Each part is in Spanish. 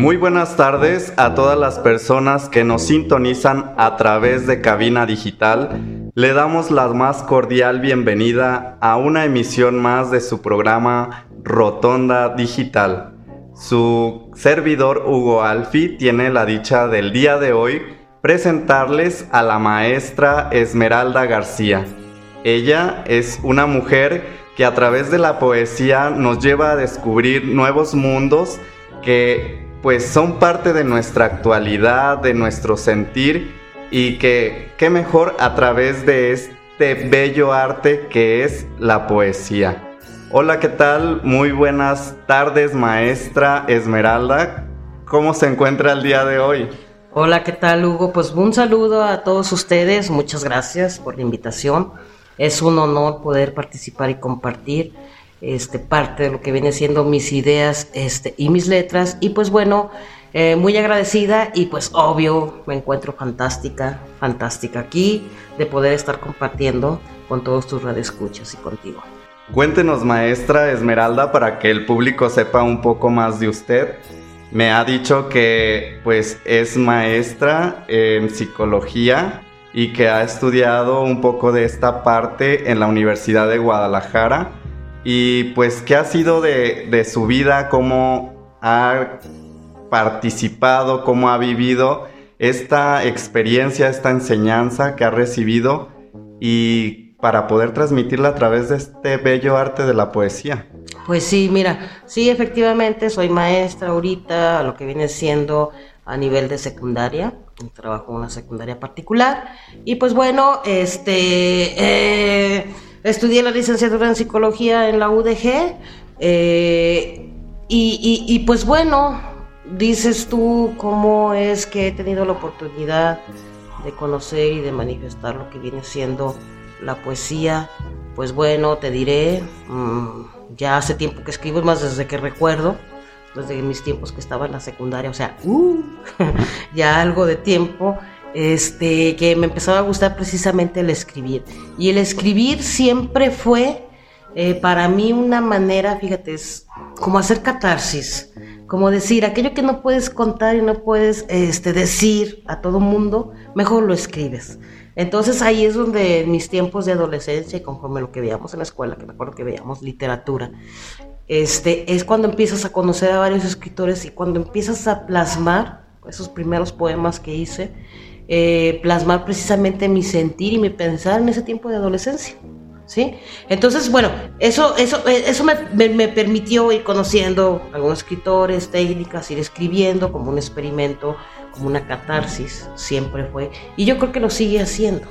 Muy buenas tardes a todas las personas que nos sintonizan a través de Cabina Digital. Le damos la más cordial bienvenida a una emisión más de su programa Rotonda Digital. Su servidor Hugo Alfi tiene la dicha del día de hoy presentarles a la maestra Esmeralda García. Ella es una mujer que a través de la poesía nos lleva a descubrir nuevos mundos que pues son parte de nuestra actualidad, de nuestro sentir y que qué mejor a través de este bello arte que es la poesía. Hola, ¿qué tal? Muy buenas tardes, maestra Esmeralda. ¿Cómo se encuentra el día de hoy? Hola, ¿qué tal, Hugo? Pues un saludo a todos ustedes. Muchas gracias por la invitación. Es un honor poder participar y compartir este, parte de lo que viene siendo mis ideas este, y mis letras. Y pues bueno, eh, muy agradecida y pues obvio me encuentro fantástica, fantástica aquí de poder estar compartiendo con todos tus radioescuchas y contigo. Cuéntenos, maestra Esmeralda, para que el público sepa un poco más de usted. Me ha dicho que pues es maestra en psicología y que ha estudiado un poco de esta parte en la Universidad de Guadalajara y pues, ¿qué ha sido de, su vida? ¿Cómo ha participado? ¿Cómo ha vivido esta experiencia, esta enseñanza que ha recibido? Y para poder transmitirla a través de este bello arte de la poesía. Pues sí, mira, sí, efectivamente, soy maestra ahorita, lo que viene siendo a nivel de secundaria, trabajo en una secundaria particular, y pues bueno, este... Eh, Estudié la licenciatura en psicología en la UDG eh, y, pues bueno, dices tú cómo es que he tenido la oportunidad de conocer y de manifestar lo que viene siendo la poesía. Pues bueno, te diré, mm, ya hace tiempo que escribo, más desde que recuerdo, desde mis tiempos que estaba en la secundaria, o sea, uh, ya algo de tiempo este, que me empezaba a gustar precisamente el escribir. Y el escribir siempre fue eh, para mí una manera, fíjate, es como hacer catarsis, como decir, aquello que no puedes contar y no puedes este, decir a todo mundo, mejor lo escribes. Entonces ahí es donde en mis tiempos de adolescencia y conforme lo que veíamos en la escuela, que me acuerdo que veíamos literatura, este, es cuando empiezas a conocer a varios escritores y cuando empiezas a plasmar esos primeros poemas que hice, eh, plasmar precisamente mi sentir y mi pensar en ese tiempo de adolescencia. ¿Sí? Entonces, bueno, eso, eso, eh, eso me, me, permitió ir conociendo algunos escritores, técnicas, ir escribiendo como un experimento, como una catarsis, siempre fue. Y yo creo que lo sigue haciendo.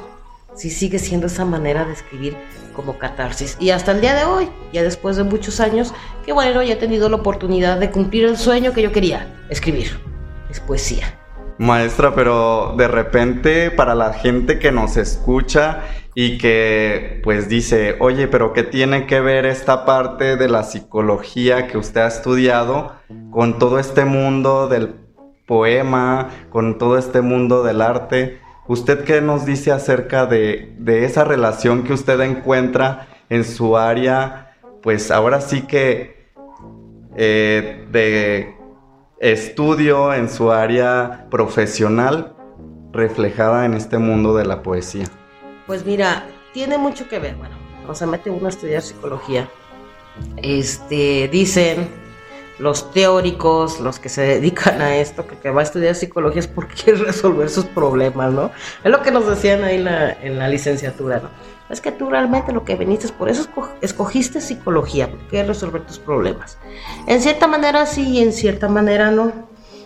Sí, sigue siendo esa manera de escribir como catarsis. Y hasta el día de hoy, ya después de muchos años, que bueno, ya he tenido la oportunidad de cumplir el sueño que yo quería, escribir. Es poesía. Maestra, pero de repente para la gente que nos escucha y que pues dice, oye, pero ¿qué tiene que ver esta parte de la psicología que usted ha estudiado con todo este mundo del poema, con todo este mundo del arte? ¿Usted qué nos dice acerca de, esa relación que usted encuentra en su área? Pues ahora sí que eh, de estudio en su área profesional reflejada en este mundo de la poesía? Pues mira, tiene mucho que ver, bueno, o sea, mete uno a estudiar psicología. Este, dicen los teóricos, los que se dedican a esto, que, que va a estudiar psicología es porque quiere resolver sus problemas, ¿no? Es lo que nos decían ahí en la, en la licenciatura, ¿no? Es que tú realmente lo que viniste, por eso escogiste psicología, porque quieres resolver tus problemas. En cierta manera sí y en cierta manera no.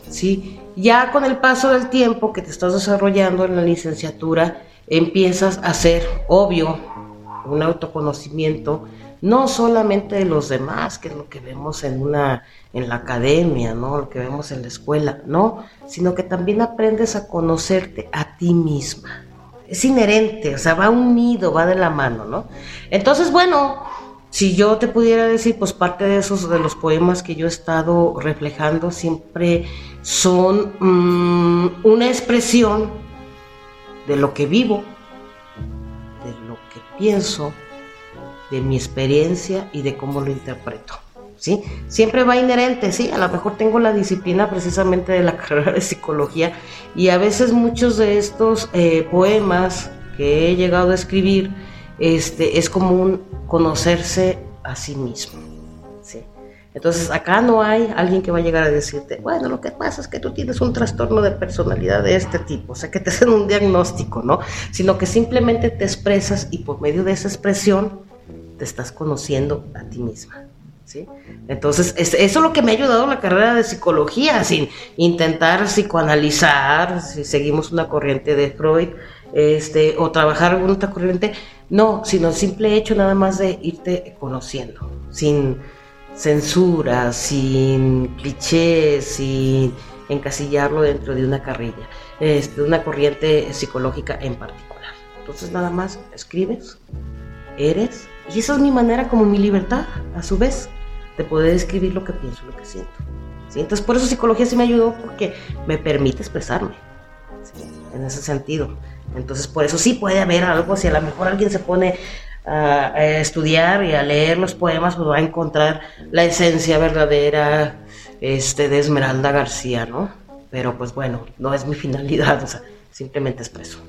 Sí, ya con el paso del tiempo que te estás desarrollando en la licenciatura, empiezas a hacer, obvio, un autoconocimiento no solamente de los demás, que es lo que vemos en una en la academia, ¿no? Lo que vemos en la escuela, no, sino que también aprendes a conocerte a ti misma. Es inherente, o sea, va unido, va de la mano, ¿no? Entonces, bueno, si yo te pudiera decir, pues parte de esos de los poemas que yo he estado reflejando siempre son mm, una expresión de lo que vivo, de lo que pienso, de mi experiencia y de cómo lo interpreto. Siempre va inherente, sí, a lo mejor tengo la disciplina precisamente de la carrera de psicología y a veces muchos de estos eh, poemas que he llegado a escribir este, es como un conocerse a sí mismo. Entonces acá no hay alguien que va a llegar a decirte, bueno, lo que pasa es que tú tienes un trastorno de personalidad de este tipo, o sea, que te hacen un diagnóstico, ¿no? Sino que simplemente te expresas y por medio de esa expresión te estás conociendo a ti misma. Entonces, eso es lo que me ha ayudado la carrera de psicología, sin intentar psicoanalizar, si seguimos una corriente de Freud, este, o trabajar con otra corriente, no, sino el simple hecho nada más de irte conociendo, sin censura, sin clichés, sin encasillarlo dentro de una carrilla, este, una corriente psicológica en particular. Entonces nada más escribes, eres, y esa es mi manera como mi libertad, a su vez, de poder escribir lo que pienso, lo que siento. ¿sí? Entonces por eso psicología sí me ayudó porque me permite expresarme, en ese sentido. Entonces por eso sí puede haber algo, si a lo mejor alguien se pone a, estudiar y a leer los poemas, pues va a encontrar la esencia verdadera este, de Esmeralda García, ¿no? Pero pues bueno, no es mi finalidad, o sea, simplemente expreso.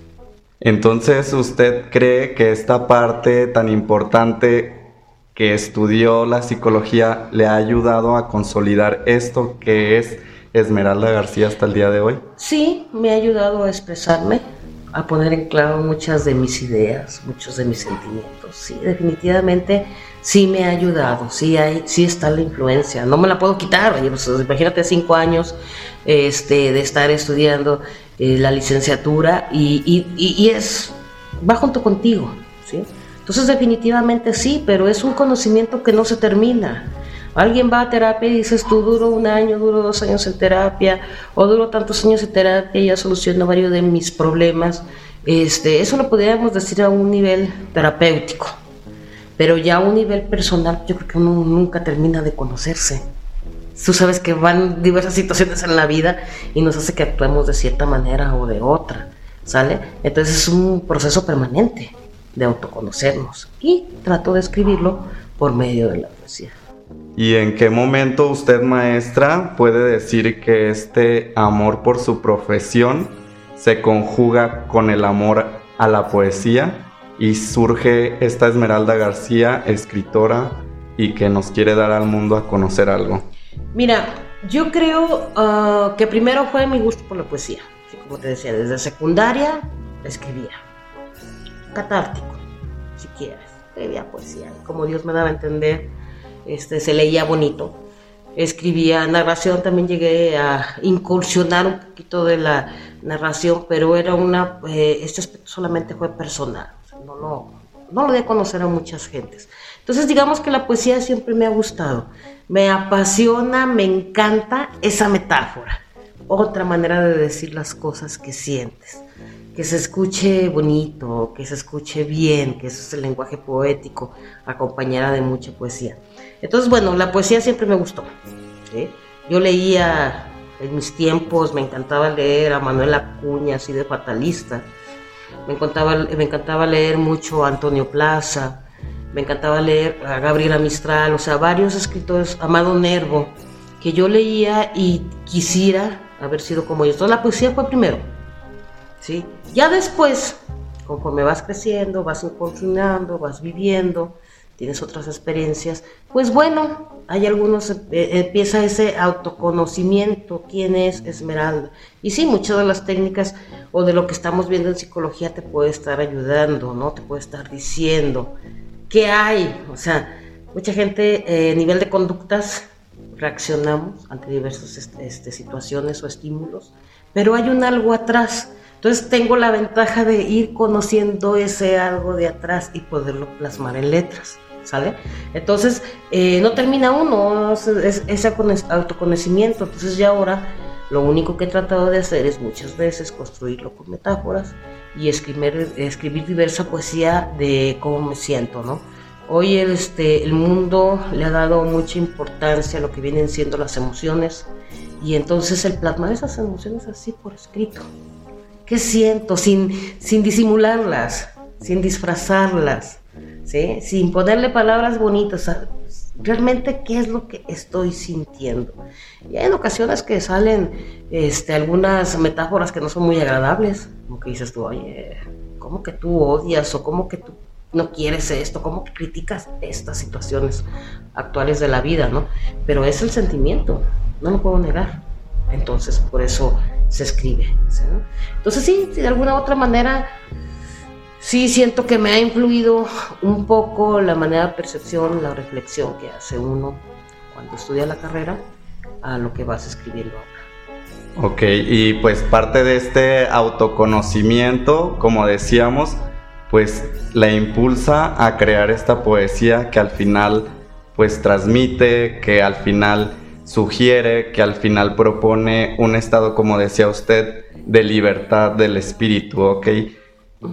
Entonces, ¿usted cree que esta parte tan importante que estudió la psicología le ha ayudado a consolidar esto que es Esmeralda García hasta el día de hoy? Sí, me ha ayudado a expresarme, a poner en claro muchas de mis ideas, muchos de mis sentimientos. Sí, definitivamente sí me ha ayudado, sí, hay, sí está la influencia, no me la puedo quitar. Pues, imagínate cinco años este, de estar estudiando eh, la licenciatura y, es, va junto contigo, ¿sí? Entonces definitivamente sí, pero es un conocimiento que no se termina. Alguien va a terapia y dices tú duro un año, duro dos años en terapia, o duro tantos años en terapia y ya soluciono varios de mis problemas. Este, eso lo podríamos decir a un nivel terapéutico, pero ya a un nivel personal yo creo que uno nunca termina de conocerse tú sabes que van diversas situaciones en la vida y nos hace que actuemos de cierta manera o de otra, ¿sale? Entonces es un proceso permanente de autoconocernos y trato de escribirlo por medio de la poesía. ¿Y en qué momento usted, maestra, puede decir que este amor por su profesión se conjuga con el amor a la poesía y surge esta Esmeralda García, escritora, y que nos quiere dar al mundo a conocer algo? Mira, yo creo ah, que primero fue mi gusto por la poesía. como te decía, desde secundaria escribía. Catártico, si quieres. Escribía poesía. Como Dios me daba a entender, este, se leía bonito. Escribía narración, también llegué a incursionar un poquito de la narración, pero era una, eh, este aspecto solamente fue personal. No, no, no lo de conocer a muchas gentes. Entonces digamos que la poesía siempre me ha gustado, me apasiona, me encanta esa metáfora, otra manera de decir las cosas que sientes, que se escuche bonito, que se escuche bien, que eso es el lenguaje poético, acompañada de mucha poesía. Entonces bueno, la poesía siempre me gustó. Yo leía en mis tiempos, me encantaba leer a Manuel Acuña, así de fatalista, me encantaba, me encantaba leer mucho a Antonio Plaza, me encantaba leer a Gabriela Mistral, o sea, varios escritores, Amado Nervo, que yo leía y quisiera haber sido como ellos. Entonces la poesía fue primero, ¿sí? Ya después, conforme vas creciendo, vas incursionando, vas viviendo, tienes otras experiencias, pues bueno, hay algunos, eh, empieza ese autoconocimiento, quién es Esmeralda. Y sí, muchas de las técnicas o de lo que estamos viendo en psicología te puede estar ayudando, ¿no? Te puede estar diciendo qué hay. O sea, mucha gente a eh, nivel de conductas reaccionamos ante diversas este, este, situaciones o estímulos, pero hay un algo atrás. Entonces tengo la ventaja de ir conociendo ese algo de atrás y poderlo plasmar en letras. ¿Sale? Entonces, eh, no termina uno, es, ese autoconocimiento. Entonces, ya ahora lo único que he tratado de hacer es muchas veces construirlo con metáforas y escribir, escribir diversa poesía de cómo me siento, ¿no? Hoy el, este, el mundo le ha dado mucha importancia a lo que vienen siendo las emociones y entonces el plasmar esas emociones así por escrito. ¿Qué siento? Sin, sin disimularlas, sin disfrazarlas, ¿sí? sin ponerle palabras bonitas, realmente qué es lo que estoy sintiendo. Y hay en ocasiones que salen este, algunas metáforas que no son muy agradables, como que dices tú, oye, ¿cómo que tú odias o cómo que tú no quieres esto, cómo criticas estas situaciones actuales de la vida, ¿no? Pero es el sentimiento, no lo puedo negar. Entonces, por eso se escribe. Entonces, sí, de alguna otra manera sí siento que me ha influido un poco la manera de percepción, la reflexión que hace uno cuando estudia la carrera a lo que vas escribiendo ahora. Ok, y pues parte de este autoconocimiento, como decíamos, pues la impulsa a crear esta poesía que al final pues transmite, que al final sugiere, que al final propone un estado, como decía usted, de libertad del espíritu, ¿ok?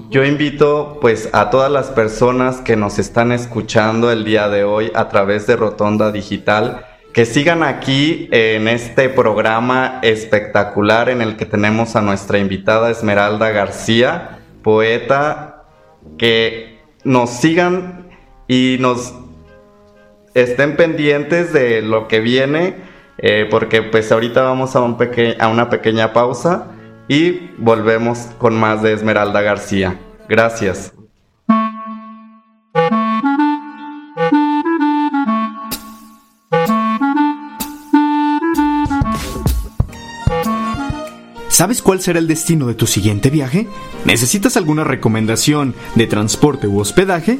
Yo invito pues a todas las personas que nos están escuchando el día de hoy a través de Rotonda Digital que sigan aquí en este programa espectacular en el que tenemos a nuestra invitada Esmeralda García, poeta, que nos sigan y nos estén pendientes de lo que viene, eh, porque pues ahorita vamos a, un a una pequeña pausa y volvemos con más de Esmeralda García. Gracias. ¿Sabes cuál será el destino de tu siguiente viaje? ¿Necesitas alguna recomendación de transporte u hospedaje?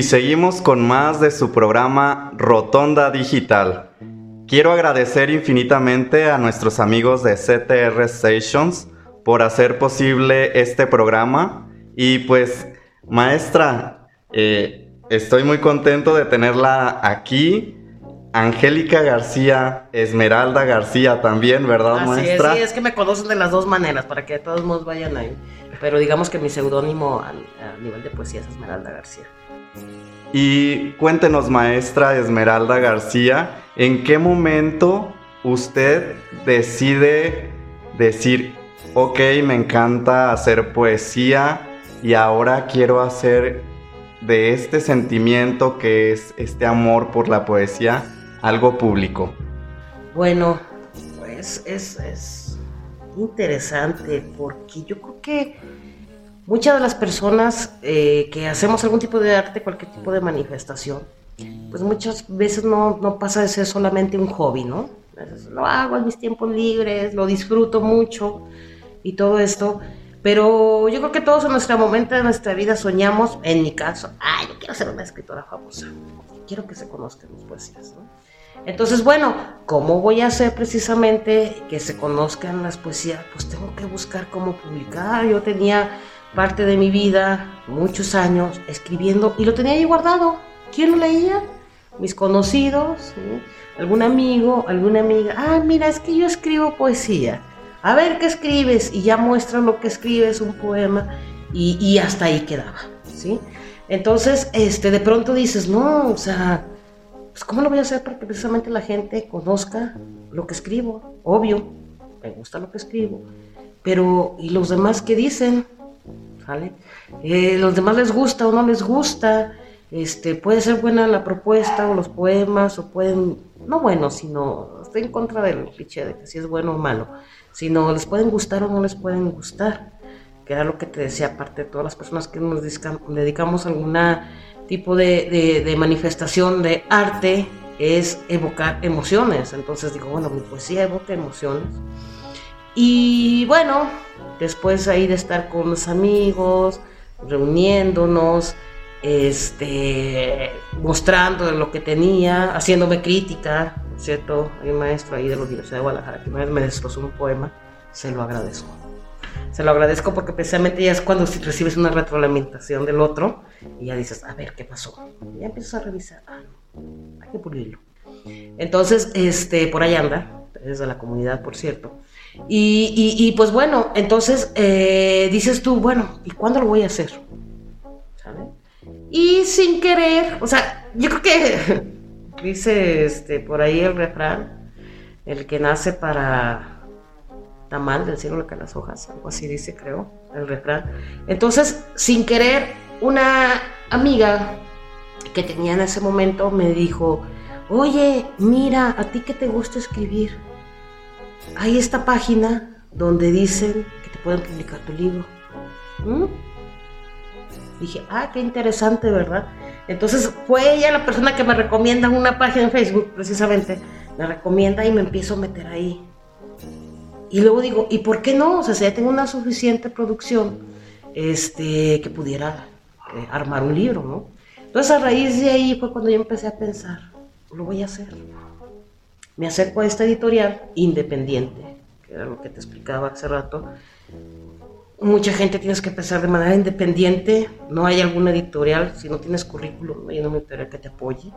Y seguimos con más de su programa Rotonda Digital. Quiero agradecer infinitamente a nuestros amigos de CTR Stations por hacer posible este programa. Y pues, maestra, eh, estoy muy contento de tenerla aquí. Angélica García, Esmeralda García también, ¿verdad, maestra? Es, sí, es que me conocen de las dos maneras, para que todos modos vayan ahí. Pero digamos que mi seudónimo a nivel de poesía es Esmeralda García. Y cuéntenos, maestra Esmeralda García, ¿en qué momento usted decide decir, ok, me encanta hacer poesía y ahora quiero hacer de este sentimiento que es este amor por la poesía algo público? Bueno, pues es, es interesante porque yo creo que muchas de las personas eh, que hacemos algún tipo de arte, cualquier tipo de manifestación, pues muchas veces no, no pasa de ser solamente un hobby, ¿no? Lo hago en mis tiempos libres, lo disfruto mucho y todo esto. Pero yo creo que todos en nuestro momento de nuestra vida soñamos, en mi caso, ay, yo quiero ser una escritora famosa. Quiero que se conozcan mis poesías, ¿no? Entonces, bueno, ¿cómo voy a hacer precisamente que se conozcan las poesías? Pues tengo que buscar cómo publicar. Yo tenía parte de mi vida, muchos años, escribiendo y lo tenía ahí guardado. ¿Quién lo leía? Mis conocidos, algún amigo, alguna amiga. Ah, mira, es que yo escribo poesía. A ver qué escribes y ya muestra lo que escribes, un poema y, y hasta ahí quedaba, ¿sí? Entonces, este, de pronto dices, no, o sea, pues ¿cómo lo voy a hacer para que precisamente la gente conozca lo que escribo? Obvio, me gusta lo que escribo, pero ¿y los demás qué dicen? ¿Sale? Eh, ¿Los demás les gusta o no les gusta? Este, puede ser buena la propuesta o los poemas, o pueden, no bueno, sino, estoy en contra del cliché de que si es bueno o malo, sino les pueden gustar o no les pueden gustar, que era lo que te decía, aparte de todas las personas que nos dedicamos a alguna tipo de, manifestación de arte es evocar emociones. Entonces digo, bueno, mi poesía evoca emociones. Y bueno, después ahí de estar con los amigos, reuniéndonos, este, mostrando lo que tenía, haciéndome crítica, ¿cierto? Hay un maestro ahí de la Universidad de Guadalajara que me destrozó un poema, se lo agradezco. Se lo agradezco porque precisamente ya es cuando recibes una retroalimentación del otro y ya dices, a ver, ¿qué pasó? Y ya empiezas a revisar, ah, hay que pulirlo. Entonces, este, por ahí anda, es de la comunidad, por cierto. Y, pues bueno, entonces eh, dices tú, bueno, ¿y cuándo lo voy a hacer? Y sin querer, o sea, yo creo que dice este, por ahí el refrán, el que nace para mal del cielo caen las hojas, algo así dice, creo, el refrán. Entonces, sin querer, una amiga que tenía en ese momento me dijo, oye, mira, a ti que te gusta escribir, hay esta página donde dicen que te pueden publicar tu libro. ¿Mm? Dije, ah, qué interesante, ¿verdad? Entonces fue ella la persona que me recomienda una página en Facebook, precisamente, me recomienda y me empiezo a meter ahí. Y luego digo, ¿y por qué no? O sea, si ya tengo una suficiente producción, este, que pudiera eh, armar un libro, ¿no? Entonces a raíz de ahí fue cuando yo empecé a pensar, lo voy a hacer. Me acerco a esta editorial independiente, que era lo que te explicaba hace rato. Mucha gente tienes que empezar de manera independiente, no hay alguna editorial, si no tienes currículum, no hay una editorial que te apoye.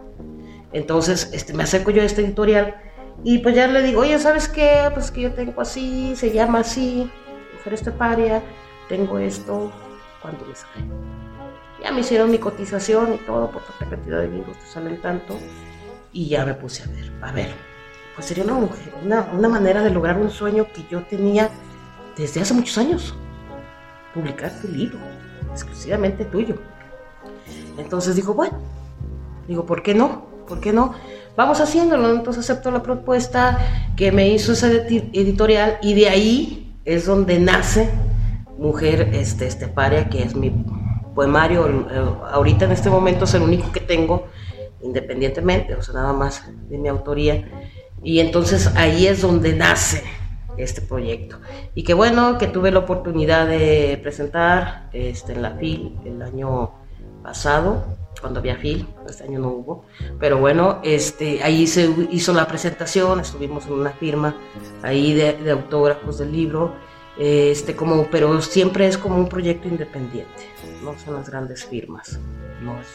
Entonces este, me acerco yo a esta editorial y pues ya le digo, oye, ¿sabes qué? Pues que yo tengo así, se llama así, mujer esteparia, tengo esto, ¿cuánto me sale? Ya me hicieron mi cotización y todo, por tanta cantidad de libros te salen tanto. Y ya me puse a ver, a ver, pues sería una, mujer, una, una manera de lograr un sueño que yo tenía desde hace muchos años. Publicar tu libro, exclusivamente tuyo. Entonces digo, bueno, digo, ¿por qué no? ¿Por qué no? vamos haciéndolo. Entonces acepto la propuesta que me hizo esa editorial y de ahí es donde nace Mujer este, Esteparia, que es mi poemario. Ahorita en este momento es el único que tengo independientemente, o sea, nada más de mi autoría. Y entonces ahí es donde nace este proyecto. Y que bueno, que tuve la oportunidad de presentar este, en la FIL el año pasado cuando había FIL, este año no hubo, pero bueno, este, ahí se hizo la presentación, estuvimos en una firma ahí de, autógrafos del libro, este, como, pero siempre es como un proyecto independiente, no son las grandes firmas, no es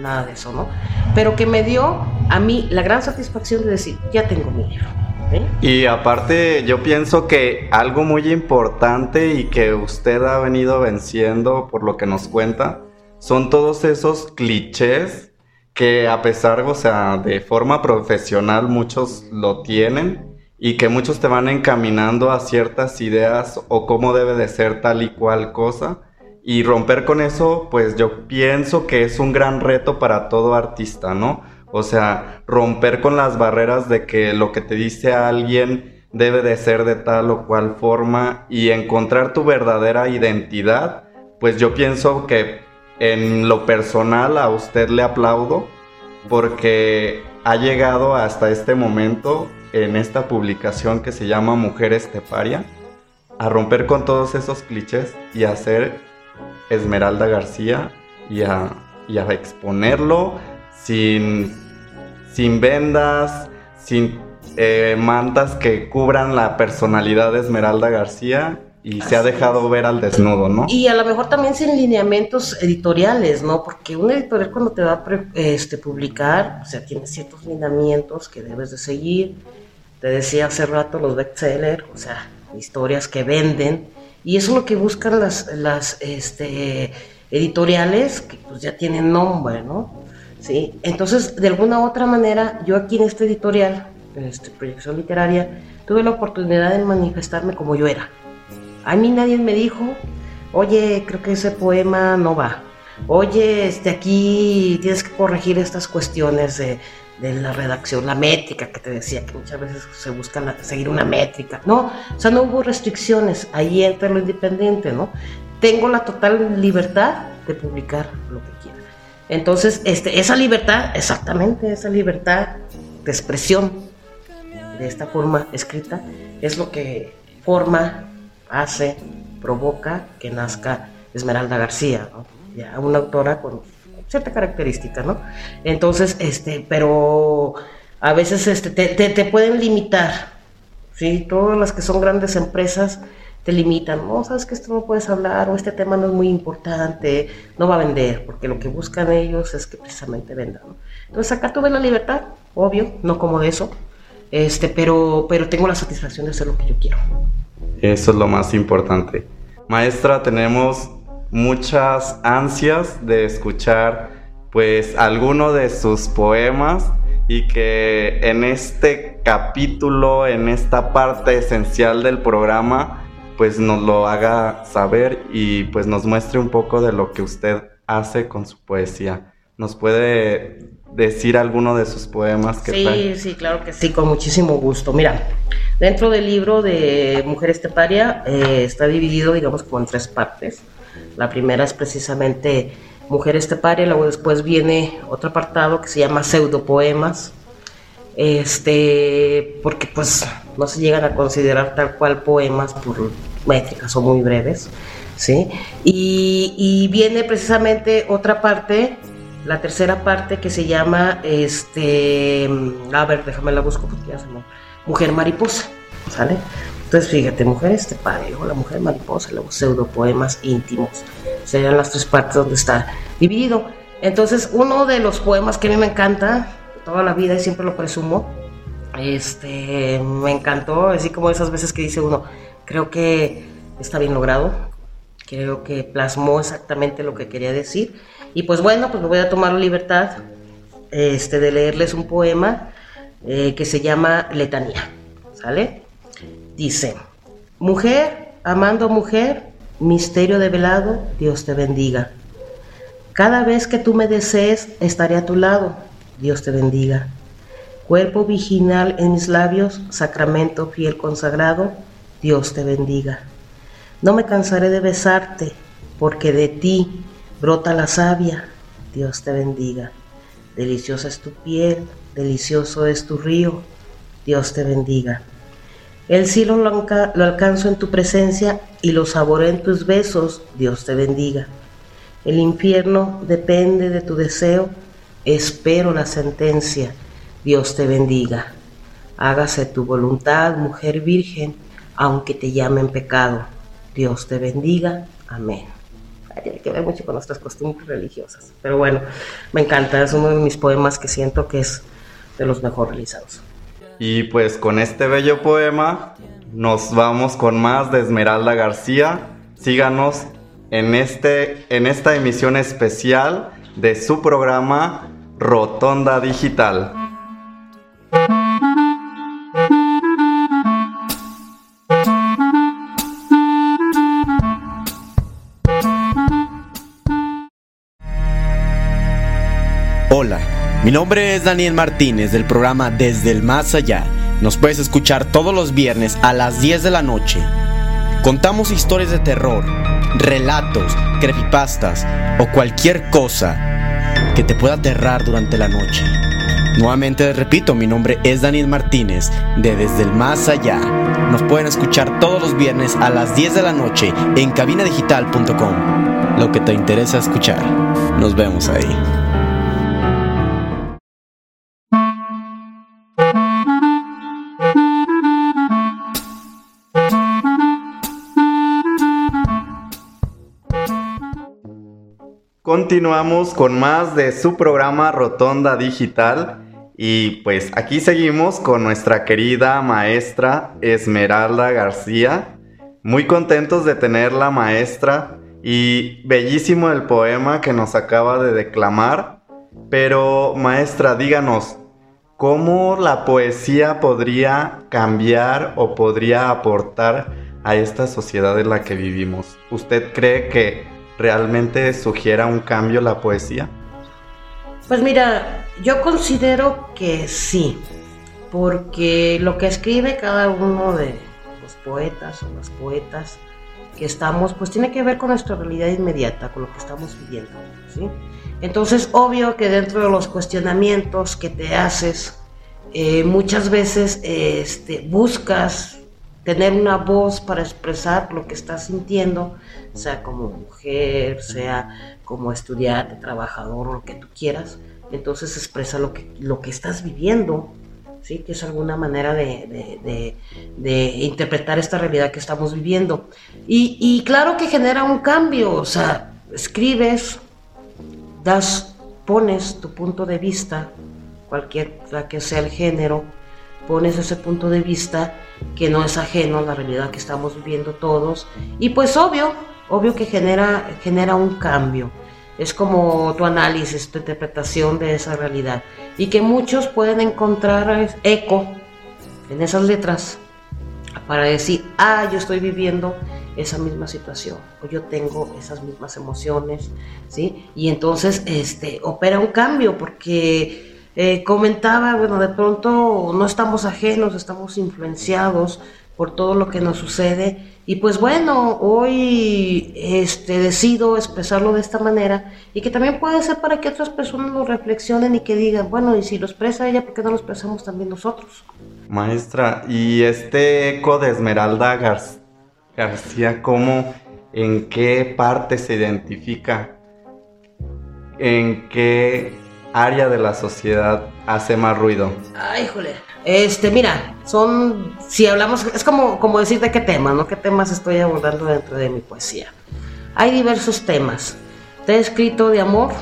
nada de eso, ¿no? Pero que me dio a mí la gran satisfacción de decir, ya tengo mi libro. ¿eh? Y aparte, yo pienso que algo muy importante y que usted ha venido venciendo por lo que nos cuenta, son todos esos clichés que a pesar, o sea, de forma profesional muchos lo tienen y que muchos te van encaminando a ciertas ideas o cómo debe de ser tal y cual cosa. Y romper con eso, pues yo pienso que es un gran reto para todo artista, ¿no? O sea, romper con las barreras de que lo que te dice alguien debe de ser de tal o cual forma y encontrar tu verdadera identidad pues yo pienso que en lo personal a usted le aplaudo porque ha llegado hasta este momento en esta publicación que se llama Mujeres Teparia a romper con todos esos clichés y hacer Esmeralda García y a, y a exponerlo sin, sin vendas, sin eh, mantas que cubran la personalidad de Esmeralda García y se ha dejado ver al desnudo, ¿no? Y a lo mejor también sin lineamientos editoriales, ¿no? Porque un editorial cuando te va a este, publicar, o sea, tiene ciertos lineamientos que debes de seguir. Te decía hace rato los bestsellers, o sea, historias que venden. Y eso es lo que buscan las, las este, editoriales, que pues ya tienen nombre, ¿no? Sí, entonces, de alguna u otra manera, yo aquí en este editorial, en esta proyección literaria, tuve la oportunidad de manifestarme como yo era. A mí nadie me dijo, oye, creo que ese poema no va. Oye, este, aquí tienes que corregir estas cuestiones de, la redacción, la métrica que te decía, que muchas veces se busca seguir una métrica. No, o sea, no hubo restricciones, ahí entra lo independiente, ¿no? Tengo la total libertad de publicar lo que quiera. Entonces, este, esa libertad, exactamente, esa libertad de expresión de esta forma escrita es lo que forma, hace, provoca que nazca Esmeralda García, ya una autora con cierta característica, ¿no? Entonces, este, pero a veces este, te, te pueden limitar, ¿sí? Todas las que son grandes empresas te limitan, no, sabes que esto no puedes hablar o este tema no es muy importante, no va a vender, porque lo que buscan ellos es que precisamente vendan. Entonces acá tuve la libertad, obvio, no como de eso, este, pero, pero tengo la satisfacción de hacer lo que yo quiero. Eso es lo más importante. Maestra, tenemos muchas ansias de escuchar pues alguno de sus poemas y que en este capítulo, en esta parte esencial del programa, pues nos lo haga saber y pues nos muestre un poco de lo que usted hace con su poesía. ¿Nos puede decir alguno de sus poemas que Sí, sí, claro que sí, con muchísimo gusto. Mira, dentro del libro de Mujer Esteparia eh, está dividido, digamos, como en tres partes. La primera es precisamente Mujer Esteparia, luego después viene otro apartado que se llama Pseudopoemas, este, porque pues no se llegan a considerar tal cual poemas por métricas o muy breves, ¿sí? Y, viene precisamente otra parte, la tercera parte que se llama, este, a ver, déjame la busco porque. Mujer Mariposa, ¿sale? Entonces, fíjate, Mujer este padre, o la Mujer Mariposa, luego pseudopoemas íntimos, serían las tres partes donde está dividido. Entonces, uno de los poemas que a mí me encanta, toda la vida y siempre lo presumo. Este, me encantó, así como esas veces que dice uno, creo que está bien logrado, creo que plasmó exactamente lo que quería decir. Y pues bueno, pues me voy a tomar la libertad este, de leerles un poema eh, que se llama Letanía, ¿sale? Dice, mujer, amando mujer, misterio de velado, Dios te bendiga. Cada vez que tú me desees, estaré a tu lado Dios te bendiga. Cuerpo virginal en mis labios, sacramento fiel consagrado, Dios te bendiga. No me cansaré de besarte, porque de ti brota la savia, Dios te bendiga. Deliciosa es tu piel, delicioso es tu río, Dios te bendiga. El cielo lo, alcanzo en tu presencia y lo saboreo en tus besos, Dios te bendiga. El infierno depende de tu deseo, Espero la sentencia. Dios te bendiga. Hágase tu voluntad, mujer virgen, aunque te llamen pecado. Dios te bendiga. Amén. Tiene que ver mucho con nuestras costumbres religiosas. Pero bueno, me encanta. Es uno de mis poemas que siento que es de los mejor realizados. Y pues con este bello poema nos vamos con más de Esmeralda García. Síganos en, este, en esta emisión especial de su programa Rotonda Digital. Hola, mi nombre es Daniel Martínez del programa Desde el Más Allá. Nos puedes escuchar todos los viernes a las 10 de la noche. Contamos historias de terror relatos, creepypastas o cualquier cosa que te pueda aterrar durante la noche. Nuevamente les repito, mi nombre es Daniel Martínez de Desde el Más Allá. Nos pueden escuchar todos los viernes a las 10 de la noche en cabinadigital.com. Lo que te interesa escuchar. Nos vemos ahí. Continuamos con más de su programa Rotonda Digital y pues aquí seguimos con nuestra querida maestra Esmeralda García. Muy contentos de tenerla maestra y bellísimo el poema que nos acaba de declamar. Pero maestra, díganos, ¿cómo la poesía podría cambiar o podría aportar a esta sociedad en la que vivimos? ¿Usted cree que realmente sugiera un cambio la poesía? Pues mira, yo considero que sí, porque lo que escribe cada uno de los poetas o las poetas que estamos, pues tiene que ver con nuestra realidad inmediata, con lo que estamos viviendo, ¿sí? Entonces, obvio que dentro de los cuestionamientos que te haces, eh, muchas veces este, buscas tener una voz para expresar lo que estás sintiendo, sea como mujer, sea como estudiante, trabajador, lo que tú quieras. Entonces expresa lo que, lo que estás viviendo, ¿sí? que es alguna manera de, interpretar esta realidad que estamos viviendo. Y, y, claro que genera un cambio, o sea, escribes, das, pones tu punto de vista, cualquiera que sea el género, pones ese punto de vista que no es ajeno a la realidad que estamos viviendo todos y pues obvio, obvio que genera, genera un cambio. Es como tu análisis, tu interpretación de esa realidad y que muchos pueden encontrar eco en esas letras para decir, ah, yo estoy viviendo esa misma situación o yo tengo esas mismas emociones, ¿sí? Y entonces este, opera un cambio porque eh, comentaba, bueno, de pronto no estamos ajenos, estamos influenciados por todo lo que nos sucede y pues bueno, hoy este, decido expresarlo de esta manera y que también puede ser para que otras personas lo reflexionen y que digan, bueno, y si lo expresa ella, ¿por qué no lo expresamos también nosotros? Maestra, y este eco de Esmeralda García, ¿cómo, en qué parte se identifica? ¿En qué área de la sociedad hace más ruido? Ay, híjole. Este, mira, son, si hablamos, es como, como decir de qué tema, ¿no? ¿Qué temas estoy abordando dentro de mi poesía? Hay diversos temas. Te he escrito de amor,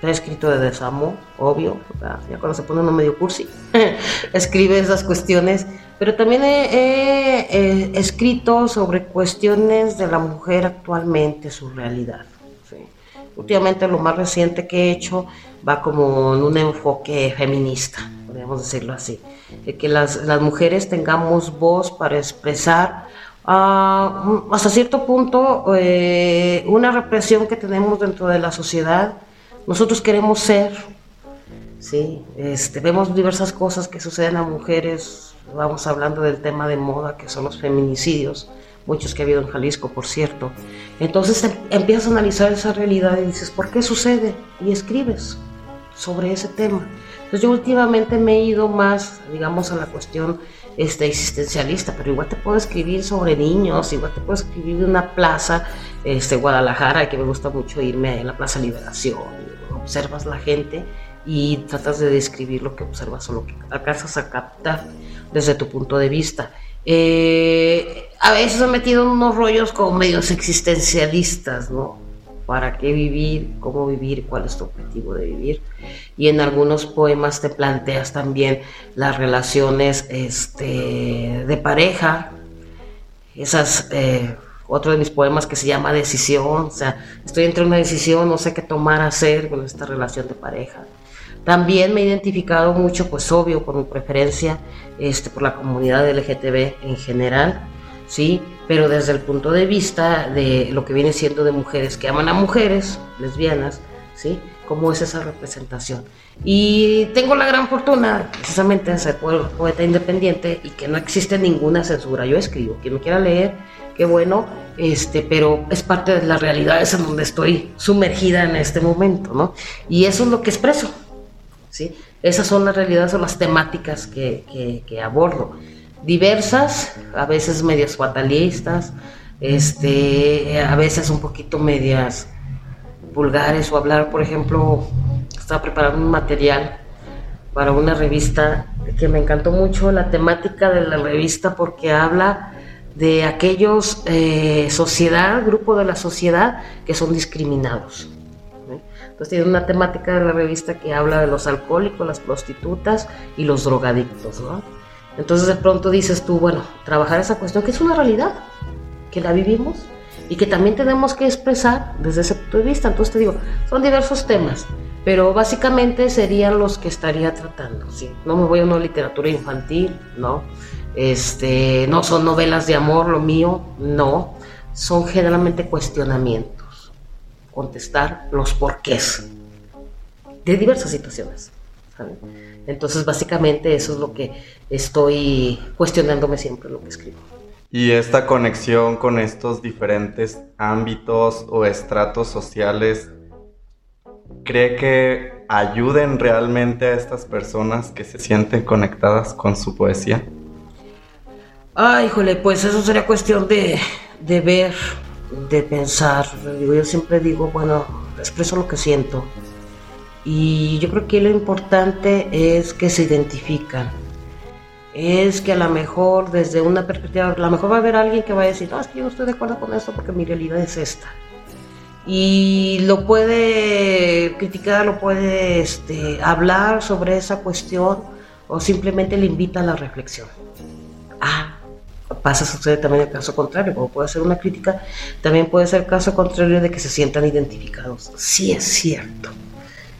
te he escrito de desamor, obvio, ya cuando se pone uno medio cursi, escribe esas cuestiones, pero también he, escrito sobre cuestiones de la mujer actualmente, su realidad. Últimamente lo más reciente que he hecho va como en un enfoque feminista, podríamos decirlo así, de que las, mujeres tengamos voz para expresar ah, hasta cierto punto eh, una represión que tenemos dentro de la sociedad. Nosotros queremos ser, ¿sí? Este, vemos diversas cosas que suceden a mujeres, vamos hablando del tema de moda, que son los feminicidios muchos que ha habido en Jalisco, por cierto. Entonces em, empiezas a analizar esa realidad y dices, ¿por qué sucede? Y escribes sobre ese tema. Entonces yo últimamente me he ido más, digamos, a la cuestión este, existencialista, pero igual te puedo escribir sobre niños, igual te puedo escribir de una plaza, este, Guadalajara, que me gusta mucho irme a la Plaza Liberación, observas la gente y tratas de describir lo que observas o lo que alcanzas a captar desde tu punto de vista. Eh, a veces he metido unos rollos como medios existencialistas, ¿no? ¿Para qué vivir? ¿Cómo vivir? ¿Cuál es tu objetivo de vivir? Y en algunos poemas te planteas también las relaciones este, de pareja. Esas, eh, otro de mis poemas que se llama Decisión, o sea, estoy entre una decisión, no sé qué tomar, hacer con esta relación de pareja. También me he identificado mucho, pues obvio, por mi preferencia este, por la comunidad LGTB en general, ¿sí? Pero desde el punto de vista de lo que viene siendo de mujeres que aman a mujeres, lesbianas, ¿sí? cómo es esa representación. Y tengo la gran fortuna, precisamente, de ser poeta independiente y que no existe ninguna censura. Yo escribo, quien me quiera leer, qué bueno, este, pero es parte de las realidades en donde estoy sumergida en este momento, ¿no? Y eso es lo que expreso, ¿sí? Esas son las realidades o las temáticas que, que, abordo. Diversas, a veces medias fatalistas, este, a veces un poquito medias vulgares o hablar, por ejemplo, estaba preparando un material para una revista que me encantó mucho la temática de la revista porque habla de aquellos eh, sociedad, grupo de la sociedad que son discriminados. Entonces tiene una temática de la revista que habla de los alcohólicos, las prostitutas y los drogadictos. Entonces de pronto dices tú, bueno, trabajar esa cuestión que es una realidad, que la vivimos y que también tenemos que expresar desde ese punto de vista. Entonces te digo, son diversos temas, pero básicamente serían los que estaría tratando. No me voy a una literatura infantil, ¿no? Este, no son novelas de amor lo mío, no. Son generalmente cuestionamientos. Contestar los porqués de diversas situaciones. Entonces, básicamente eso es lo que estoy cuestionándome siempre lo que escribo. Y esta conexión con estos diferentes ámbitos o estratos sociales, ¿cree que ayuden realmente a estas personas que se sienten conectadas con su poesía? Ay, híjole, pues eso sería cuestión de, de ver, de pensar. Yo siempre digo, bueno, expreso lo que siento. Y yo creo que lo importante es que se identifican es que a lo mejor desde una perspectiva, a lo mejor va a haber alguien que va a decir, no, es que yo no estoy de acuerdo con esto porque mi realidad es esta. Y lo puede criticar, lo puede este, hablar sobre esa cuestión o simplemente le invita a la reflexión. Ah, pasa a suceder también el caso contrario, como puede ser una crítica, también puede ser el caso contrario de que se sientan identificados. Sí es cierto.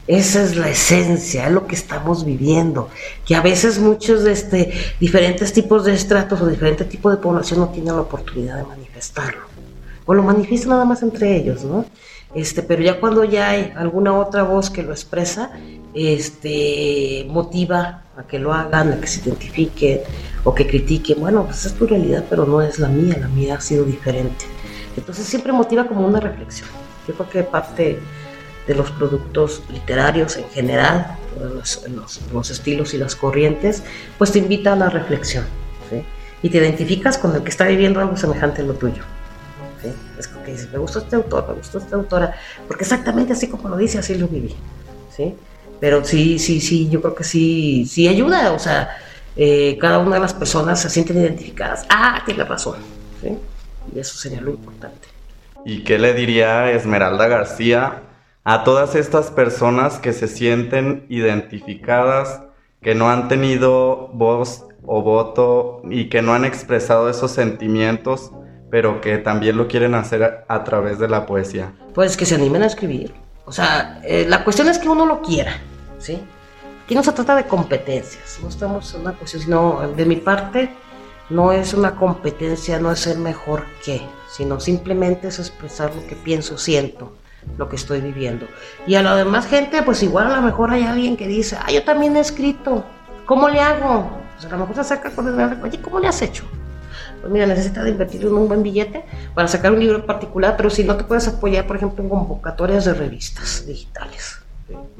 Esa es la esencia, es lo que estamos viviendo, que a veces muchos de este, diferentes tipos de estratos o diferentes tipos de población no tienen la oportunidad de manifestarlo. O lo manifiestan nada más entre ellos, ¿no? Este, pero ya cuando ya hay alguna otra voz que lo expresa, este, motiva a que lo hagan, a que se identifiquen o que critiquen. Bueno, pues es tu realidad, pero no es la mía, la mía ha sido diferente. Entonces siempre motiva como una reflexión. Yo creo que parte de los productos literarios en general, los, los, estilos y las corrientes, pues te invita a la reflexión. Y te identificas con el que está viviendo algo semejante a lo tuyo. Es como que dices, me gustó este autor, me gustó esta autora, porque exactamente así como lo dice, así lo viví. ¿sí? Pero sí, sí, sí, yo creo que sí, sí ayuda, o sea, eh, cada una de las personas se sienten identificadas. Ah, tiene razón. Y eso sería lo importante. ¿Y qué le diría Esmeralda García a todas estas personas que se sienten identificadas, que no han tenido voz o voto y que no han expresado esos sentimientos, pero que también lo quieren hacer a, través de la poesía. Pues que se animen a escribir. O sea, eh, la cuestión es que uno lo quiera, ¿sí? Aquí no se trata de competencias, no estamos en una cuestión, sino de mi parte no es una competencia, no es ser mejor que, sino simplemente es expresar lo que pienso, siento lo que estoy viviendo. Y a la demás gente, pues igual a lo mejor hay alguien que dice, ah, yo también he escrito, ¿cómo le hago? Pues a lo mejor se acerca con el oye, ¿cómo le has hecho? Pues mira, necesitas invertir un buen billete para sacar un libro en particular, pero si no te puedes apoyar, por ejemplo, en convocatorias de revistas digitales.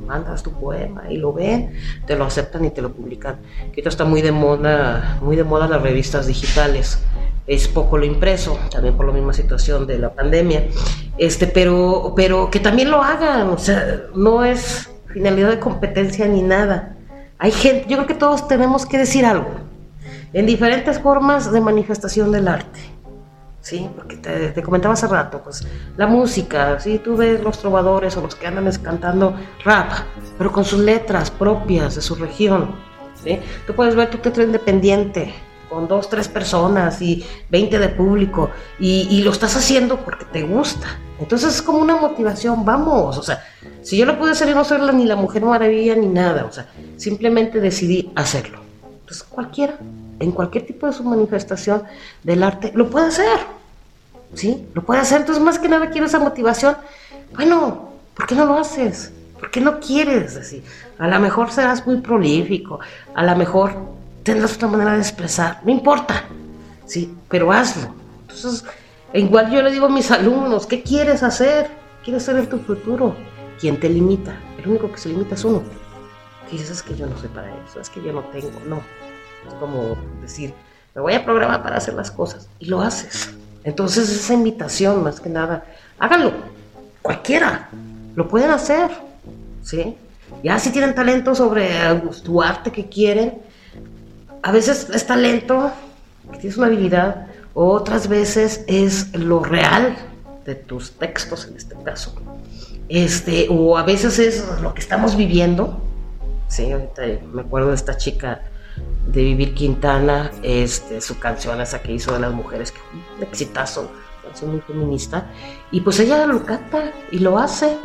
Mandas tu poema y lo ven, te lo aceptan y te lo publican. Esto está muy de moda, muy de moda las revistas digitales es poco lo impreso, también por la misma situación de la pandemia, este, pero, pero que también lo hagan, o sea, no es finalidad de competencia ni nada. Hay gente, yo creo que todos tenemos que decir algo, en diferentes formas de manifestación del arte. Sí, porque te, comentaba hace rato, pues la música, sí, tú ves los trovadores o los que andan cantando rap, pero con sus letras propias de su región, ¿sí? Tú puedes ver tu teatro independiente, con dos, tres personas y 20 de público y, lo estás haciendo porque te gusta. Entonces es como una motivación, vamos, o sea, si yo lo pude hacer y no ser ni la mujer maravilla ni nada, o sea, simplemente decidí hacerlo. Entonces cualquiera, en cualquier tipo de su manifestación del arte, lo puede hacer, ¿sí? Lo puede hacer, entonces más que nada quiero esa motivación. Bueno, ¿por qué no lo haces? porque no quieres decir. A lo mejor serás muy prolífico, a lo mejor tendrás otra manera de expresar, no importa, sí, pero hazlo. Entonces, igual yo le digo a mis alumnos, ¿qué quieres hacer? ¿Quieres ser en tu futuro? ¿Quién te limita? El único que se limita es uno. Que dices, es que yo no sé para eso, es que yo no tengo, no. Es como decir, me voy a programar para hacer las cosas y lo haces. Entonces esa invitación, más que nada, háganlo, cualquiera, lo pueden hacer, ¿sí? Ya si tienen talento sobre tu arte que quieren, a veces es talento, que tienes una habilidad, otras veces es lo real de tus textos en este caso. Este, o a veces es lo que estamos viviendo. Sí, ahorita me acuerdo de esta chica de Vivir Quintana, este, su canción esa que hizo de las mujeres, que fue un exitazo, canción muy feminista, y pues ella lo canta y lo hace,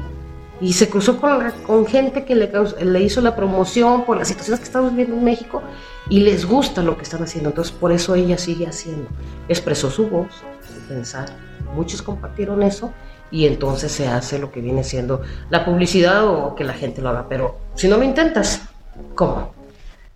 y se cruzó con, gente que le, le, hizo la promoción por las situaciones que estamos viviendo en México y les gusta lo que están haciendo, entonces por eso ella sigue haciendo, expresó su voz, su pensar, muchos compartieron eso y entonces se hace lo que viene siendo la publicidad o que la gente lo haga, pero si no lo intentas, ¿cómo?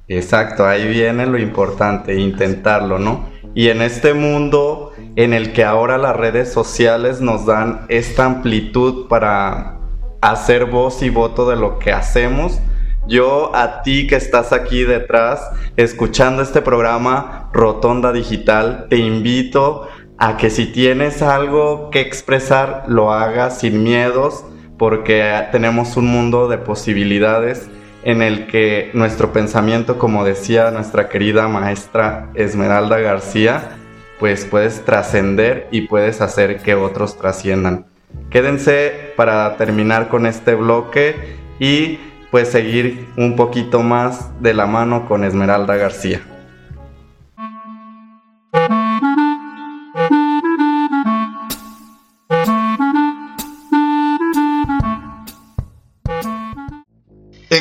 Exacto, ahí viene lo importante, intentarlo, ¿no? Y en este mundo en el que ahora las redes sociales nos dan esta amplitud para hacer voz y voto de lo que hacemos, yo a ti que estás aquí detrás escuchando este programa Rotonda Digital, te invito a que si tienes algo que expresar, lo hagas sin miedos, porque tenemos un mundo de posibilidades en el que nuestro pensamiento, como decía nuestra querida maestra Esmeralda García, pues puedes trascender y puedes hacer que otros trasciendan. Quédense para terminar con este bloque y pues seguir un poquito más de la mano con Esmeralda García.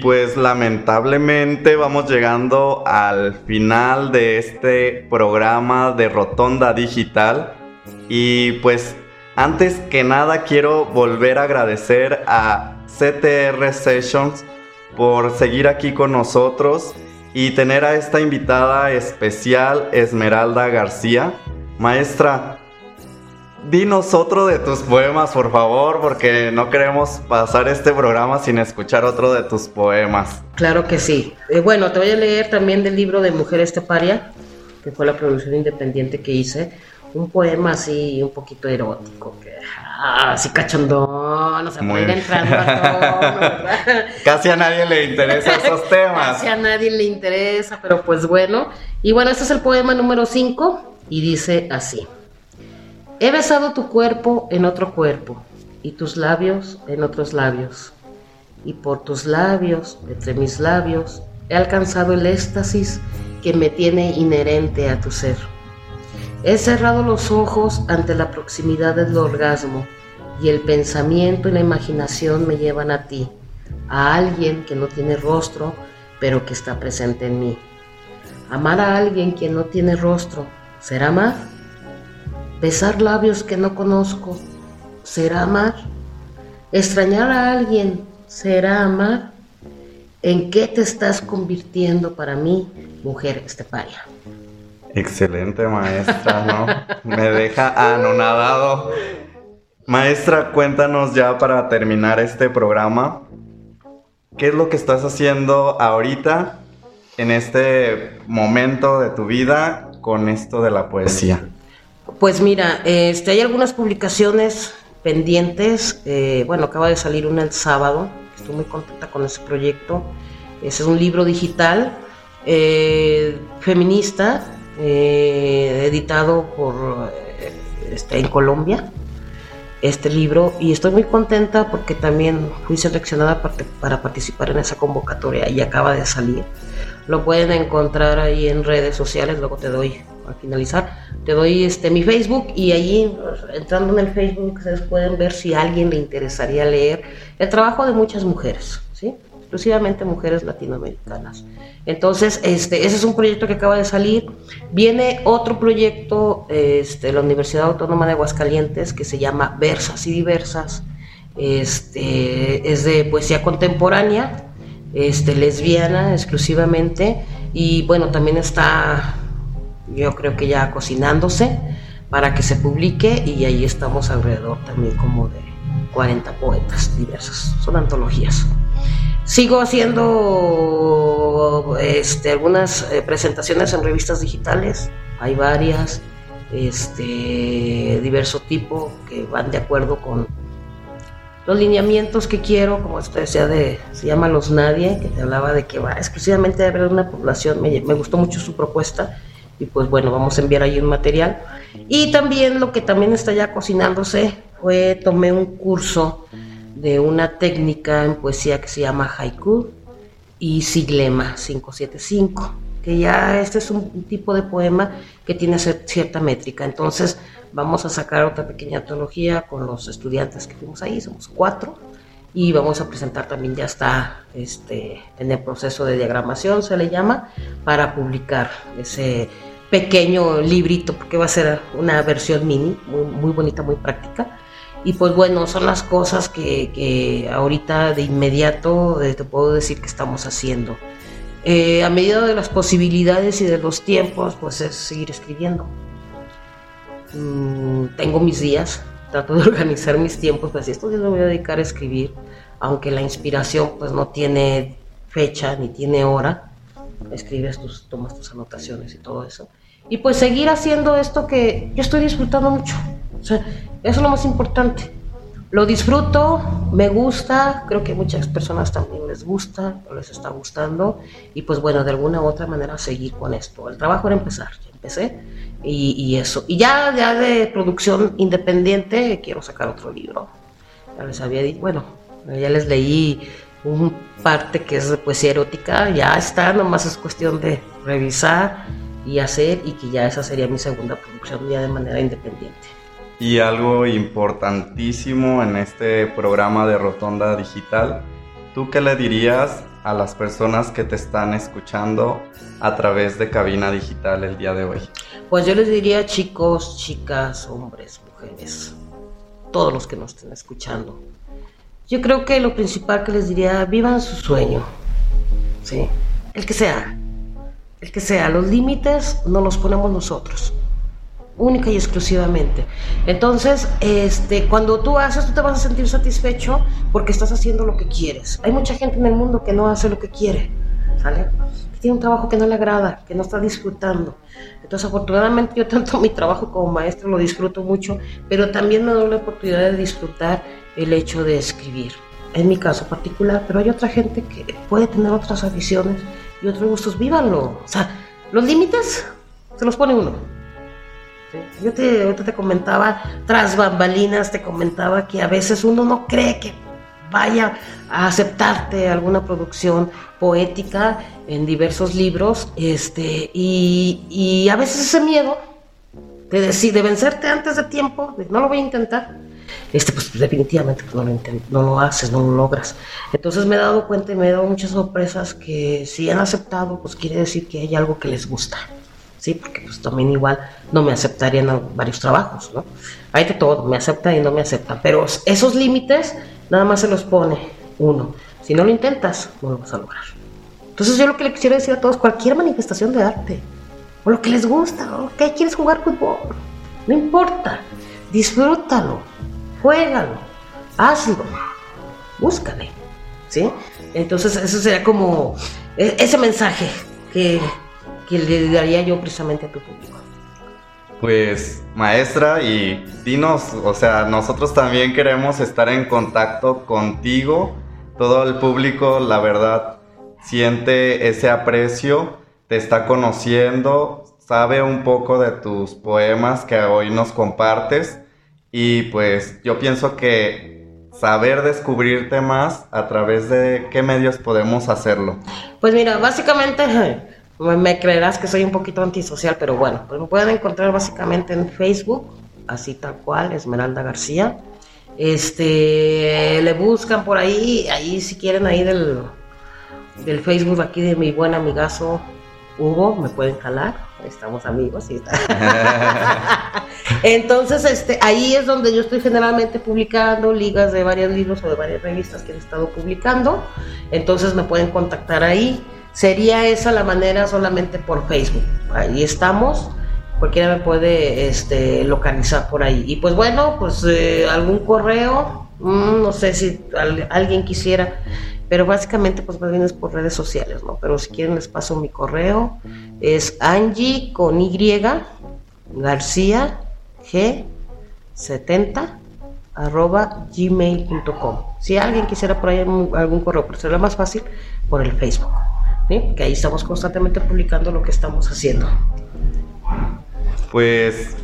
Pues lamentablemente vamos llegando al final de este programa de Rotonda Digital. Y pues antes que nada quiero volver a agradecer a CTR Sessions por seguir aquí con nosotros y tener a esta invitada especial, Esmeralda García. Maestra, Dinos otro de tus poemas, por favor, porque no queremos pasar este programa sin escuchar otro de tus poemas. Claro que sí. Eh, bueno, te voy a leer también del libro de Mujer Esteparia, que fue la producción independiente que hice. Un poema así, un poquito erótico, que ah, así cachondón, no se puede ir entrando a Casi a nadie le interesa esos temas. Casi a nadie le interesa, pero pues bueno. Y bueno, este es el poema número 5 y dice así. He besado tu cuerpo en otro cuerpo y tus labios en otros labios. Y por tus labios, entre mis labios, he alcanzado el éxtasis que me tiene inherente a tu ser. He cerrado los ojos ante la proximidad del orgasmo y el pensamiento y la imaginación me llevan a ti, a alguien que no tiene rostro, pero que está presente en mí. Amar a alguien que no tiene rostro ¿Será amar? Besar labios que no conozco. ¿Será amar? Extrañar a alguien. ¿Será amar? ¿En qué te estás convirtiendo para mí, mujer esteparia? Excelente maestra, ¿no? Me deja anonadado. Maestra, cuéntanos ya para terminar este programa, ¿qué es lo que estás haciendo ahorita en este momento de tu vida con esto de la poesía? Pues mira, este, hay algunas publicaciones pendientes. Eh, bueno, acaba de salir una el sábado. Estoy muy contenta con ese proyecto. Ese es un libro digital eh, feminista, eh, editado por este, en Colombia. Este libro y estoy muy contenta porque también fui seleccionada para, para participar en esa convocatoria y acaba de salir. Lo pueden encontrar ahí en redes sociales, luego te doy al finalizar, te doy este mi Facebook y allí entrando en el Facebook ustedes pueden ver si a alguien le interesaría leer el trabajo de muchas mujeres, ¿sí? exclusivamente mujeres latinoamericanas. Entonces, este, ese es un proyecto que acaba de salir. Viene otro proyecto este, de la Universidad Autónoma de Aguascalientes que se llama Versas y Diversas. Este, es de poesía contemporánea, este, lesbiana exclusivamente. Y bueno, también está yo creo que ya cocinándose para que se publique y ahí estamos alrededor también como de 40 poetas diversas, son antologías. Sigo haciendo este, algunas eh, presentaciones en revistas digitales, hay varias, este, diverso tipo que van de acuerdo con los lineamientos que quiero, como esto decía de, se llama Los Nadie, que te hablaba de que va exclusivamente a haber una población, me, me gustó mucho su propuesta, y pues bueno, vamos a enviar ahí un material. Y también lo que también está ya cocinándose fue, tomé un curso de una técnica en poesía que se llama haiku y siglema 575, que ya este es un tipo de poema que tiene cierta métrica. Entonces vamos a sacar otra pequeña antología con los estudiantes que fuimos ahí, somos cuatro, y vamos a presentar también, ya está este, en el proceso de diagramación, se le llama, para publicar ese pequeño librito, porque va a ser una versión mini, muy, bonita, muy práctica. Y pues bueno, son las cosas que, ahorita de inmediato eh, te puedo decir que estamos haciendo. Eh, a medida de las posibilidades y de los tiempos, pues es seguir escribiendo. Mm, tengo mis días, trato de organizar mis tiempos, pues estos días me voy a dedicar a escribir, aunque la inspiración pues no tiene fecha ni tiene hora. Escribes tus, tomas tus anotaciones y todo eso y pues seguir haciendo esto que yo estoy disfrutando mucho. Eso es lo más importante. Lo disfruto, me gusta, creo que muchas personas también les gusta, o les está gustando, y pues bueno, de alguna u otra manera seguir con esto. El trabajo era empezar, ya empecé, y, eso. Y ya, ya de producción independiente, quiero sacar otro libro. Ya les había dicho, bueno, ya les leí un parte que es de poesía erótica, ya está, nomás es cuestión de revisar y hacer y que ya esa sería mi segunda producción ya de manera independiente. Y algo importantísimo en este programa de Rotonda Digital, ¿tú qué le dirías a las personas que te están escuchando a través de Cabina Digital el día de hoy? Pues yo les diría chicos, chicas, hombres, mujeres, todos los que nos estén escuchando. Yo creo que lo principal que les diría, vivan su sueño, ¿sí? El que sea, el que sea, los límites no los ponemos nosotros, única y exclusivamente. Entonces, este, cuando tú haces, tú te vas a sentir satisfecho porque estás haciendo lo que quieres. Hay mucha gente en el mundo que no hace lo que quiere, ¿sale? Que tiene un trabajo que no le agrada, que no está disfrutando. Entonces, afortunadamente, yo tanto mi trabajo como maestro lo disfruto mucho, pero también me doy la oportunidad de disfrutar el hecho de escribir. En mi caso particular, pero hay otra gente que puede tener otras aficiones y otros gustos, vívanlo. O sea, los límites se los pone uno. Yo te, te comentaba, tras bambalinas, te comentaba que a veces uno no cree que vaya a aceptarte alguna producción poética en diversos libros, este, y, y a veces ese miedo de decir, de vencerte antes de tiempo, no lo voy a intentar, este, pues definitivamente pues, no, lo lo haces, no lo logras. Entonces me he dado cuenta y me he dado muchas sorpresas que si han aceptado, pues quiere decir que hay algo que les gusta. Sí, porque pues también igual no me aceptarían varios trabajos, ¿no? Hay de todo, me aceptan y no me aceptan, pero esos límites nada más se los pone uno. Si no lo intentas, no lo vas a lograr. Entonces yo lo que le quisiera decir a todos, cualquier manifestación de arte, o lo que les gusta, o que quieres jugar fútbol, no importa, disfrútalo, juégalo, hazlo, búscale, ¿sí? Entonces eso sería como e, ese mensaje que, que le daría yo precisamente a tu público. Pues maestra y dinos, o sea, nosotros también queremos estar en contacto contigo, todo el público, la verdad, siente ese aprecio, te está conociendo, sabe un poco de tus poemas que hoy nos compartes y pues yo pienso que saber descubrirte más a través de qué medios podemos hacerlo. Pues mira, básicamente me creerás que soy un poquito antisocial, pero bueno, pues me pueden encontrar básicamente en Facebook, así tal cual, Esmeralda García. Este, le buscan por ahí, ahí si quieren ahí del, del Facebook aquí de mi buen amigazo Hugo, me pueden jalar, estamos amigos y Entonces, este, ahí es donde yo estoy generalmente publicando ligas de varios libros o de varias revistas que he estado publicando. Entonces me pueden contactar ahí. Sería esa la manera solamente por Facebook. Ahí estamos. Cualquiera me puede este, localizar por ahí. Y pues bueno, pues eh, algún correo, mm, no sé si alguien quisiera pero básicamente pues más bien es por redes sociales, ¿no? Pero si quieren les paso mi correo, es Angie con Y, García G 70 arroba gmail.com. Si alguien quisiera por ahí algún correo, pero será más fácil por el Facebook, que ahí estamos constantemente publicando lo que estamos haciendo. Pues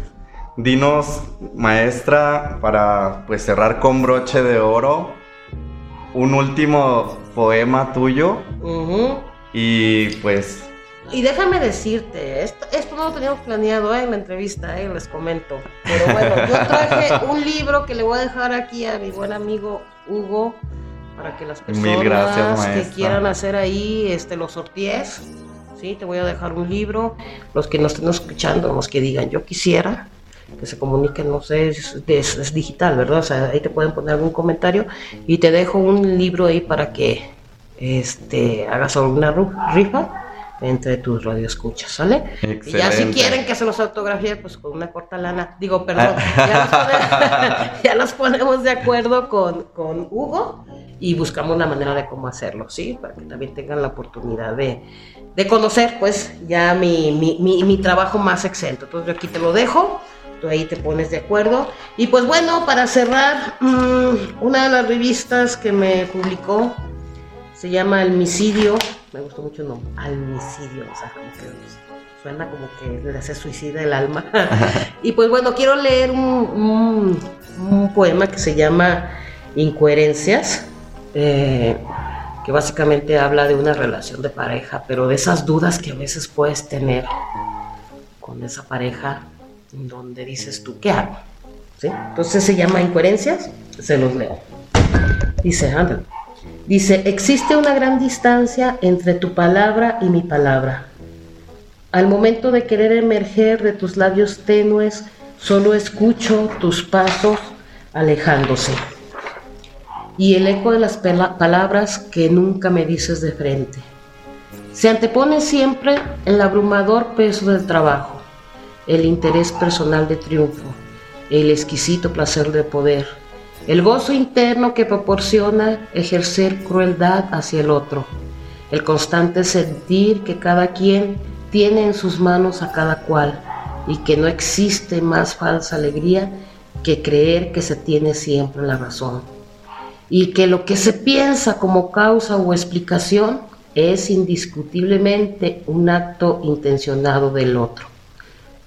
dinos, maestra, para pues cerrar con broche de oro, un último poema tuyo. Y pues. Y déjame decirte, esto, esto, no lo teníamos planeado ¿eh? en la entrevista, ¿eh? les comento. Pero bueno, yo traje un libro que le voy a dejar aquí a mi buen amigo Hugo para que las personas que quieran hacer ahí este, los sorties, ¿sí? te voy a dejar un libro. Los que nos estén escuchando, los que digan yo quisiera, que se comuniquen, no sé, es, digital, ¿verdad? O sea, ahí te pueden poner algún comentario y te dejo un libro ahí para que este, hagas alguna rifa entre tus radioescuchas, ¿sale? Y ya si quieren que se los autografíe, pues con una corta lana, digo, perdón, ya, nos ponemos, de acuerdo con, con Hugo y buscamos una manera de cómo hacerlo, ¿sí? Para que también tengan la oportunidad de, de conocer, pues, ya mi, mi, mi, mi trabajo más exento. Entonces yo aquí te lo dejo tú ahí te pones de acuerdo. Y pues bueno, para cerrar, mm, una de las revistas que me publicó se llama Almicidio, me gustó mucho el nombre, Almicidio, o sea, como que suena como que le hace suicida el alma. y pues bueno, quiero leer un, poema que se llama Incoherencias. Eh, que básicamente habla de una relación de pareja, pero de esas dudas que a veces puedes tener con esa pareja donde dices tú, ¿qué hago? Entonces se llama incoherencias, se los leo. Dice, anda. Dice, existe una gran distancia entre tu palabra y mi palabra. Al momento de querer emerger de tus labios tenues, solo escucho tus pasos alejándose. Y el eco de las palabras que nunca me dices de frente. Se antepone siempre el abrumador peso del trabajo el interés personal de triunfo, el exquisito placer de poder, el gozo interno que proporciona ejercer crueldad hacia el otro, el constante sentir que cada quien tiene en sus manos a cada cual y que no existe más falsa alegría que creer que se tiene siempre la razón y que lo que se piensa como causa o explicación es indiscutiblemente un acto intencionado del otro.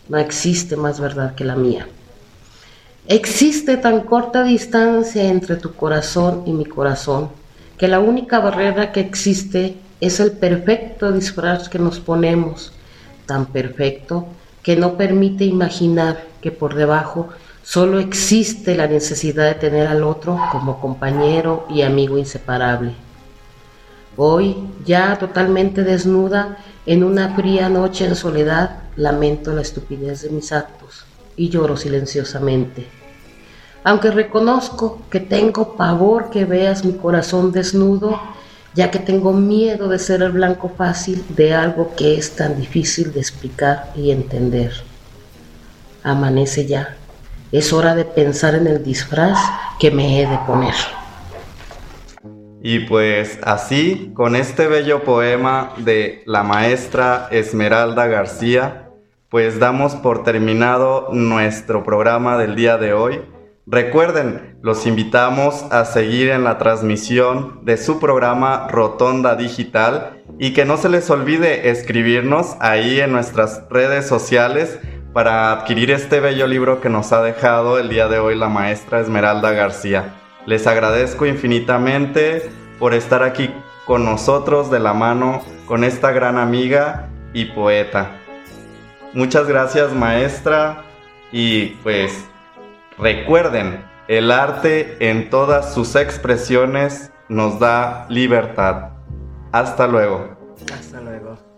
No existe más verdad que la mía. Existe tan corta distancia entre tu corazón y mi corazón que la única barrera que existe es el perfecto disfraz que nos ponemos, tan perfecto que no permite imaginar que por debajo solo existe la necesidad de tener al otro como compañero y amigo inseparable. Hoy, ya totalmente desnuda, en una fría noche en soledad, lamento la estupidez de mis actos y lloro silenciosamente. Aunque reconozco que tengo pavor que veas mi corazón desnudo, ya que tengo miedo de ser el blanco fácil de algo que es tan difícil de explicar y entender. Amanece ya. Es hora de pensar en el disfraz que me he de poner. Y pues así, con este bello poema de la maestra Esmeralda García, pues damos por terminado nuestro programa del día de hoy. Recuerden, los invitamos a seguir en la transmisión de su programa Rotonda Digital y que no se les olvide escribirnos ahí en nuestras redes sociales para adquirir este bello libro que nos ha dejado el día de hoy la maestra Esmeralda García. Les agradezco infinitamente por estar aquí con nosotros de la mano con esta gran amiga y poeta. Muchas gracias maestra y pues Recuerden, el arte en todas sus expresiones nos da libertad. Hasta luego. Hasta luego.